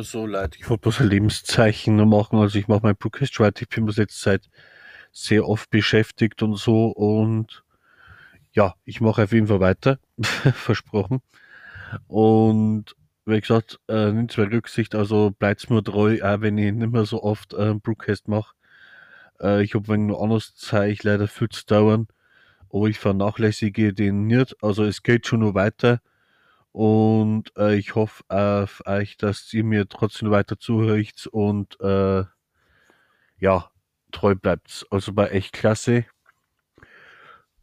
so leid. Ich wollte bloß ein Lebenszeichen machen. Also ich mache mein Broadcast weiter. Ich bin bis jetzt seit sehr oft beschäftigt und so. Und ja, ich mache auf jeden Fall weiter. Versprochen. Und wie gesagt, äh, nimmt zwar Rücksicht, also bleibt mir treu, auch wenn ich nicht mehr so oft äh, Broadcast mache. Äh, ich habe wegen noch anderes Zeug leider viel zu dauern, aber ich vernachlässige den nicht. Also es geht schon noch weiter und äh, ich hoffe auf euch, dass ihr mir trotzdem weiter zuhört und äh, ja, treu bleibt. Also war echt klasse.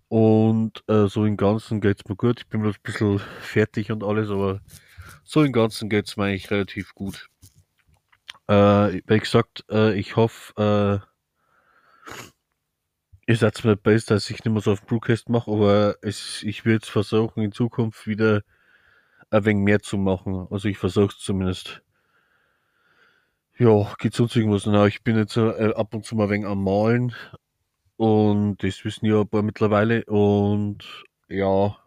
Und äh, so im Ganzen geht's mir gut. Ich bin ein bisschen fertig und alles, aber so im Ganzen geht's mir eigentlich relativ gut. Äh, wie gesagt, äh, ich hoffe, äh, ihr seid mir besser, dass ich nicht mehr so auf Broadcast mache, aber es, ich werde versuchen, in Zukunft wieder ein wenig mehr zu machen. Also ich versuche es zumindest. Ja, geht sonst irgendwas? Na, ich bin jetzt äh, ab und zu mal ein wenig am Malen und das wissen ja ein paar mittlerweile und ja,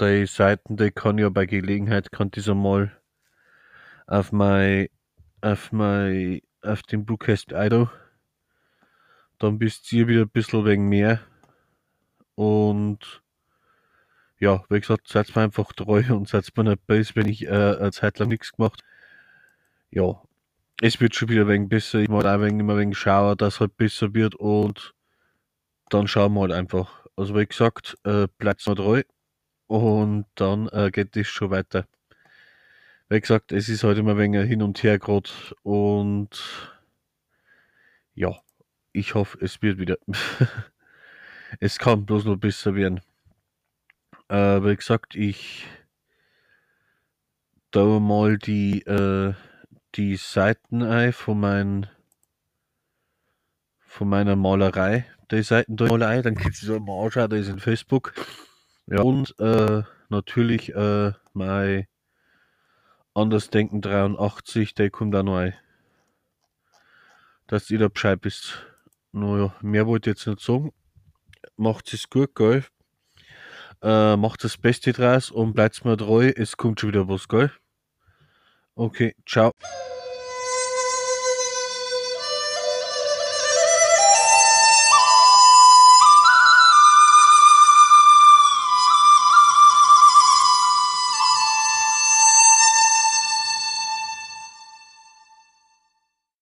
die Seiten, die kann ja bei Gelegenheit, kann dieser mal auf mein, auf mein, auf den Bluecast Idol. Dann bist ihr wieder ein bisschen wegen mehr. Und ja, wie gesagt, seid mir einfach treu und seid mir nicht böse, wenn ich äh, eine Zeit lang nichts gemacht Ja, es wird schon wieder ein wenig besser. Ich mache auch ein wenig, immer ein wenig schauen, dass es halt besser wird und dann schauen wir halt einfach. Also wie gesagt, äh, bleibt mir treu und dann äh, geht es schon weiter. Wie gesagt, es ist heute halt immer ein wenig hin und her gerade und ja, ich hoffe, es wird wieder. es kann bloß noch besser werden. Äh, wie gesagt, ich da mal die, äh, die Seiten ein von, mein, von meiner Malerei. Die Seiten der Malerei, dann gibt es mal anschauen, da ist in Facebook. Ja, und äh, natürlich äh, mein Andersdenken 83, der kommt auch noch ein. Dass ihr da Bescheid wisst. Naja, mehr wollte ich jetzt nicht sagen. Macht es gut, gell? Äh, macht das Beste draus und bleibt mir treu. Es kommt schon wieder was, gell? Okay, ciao.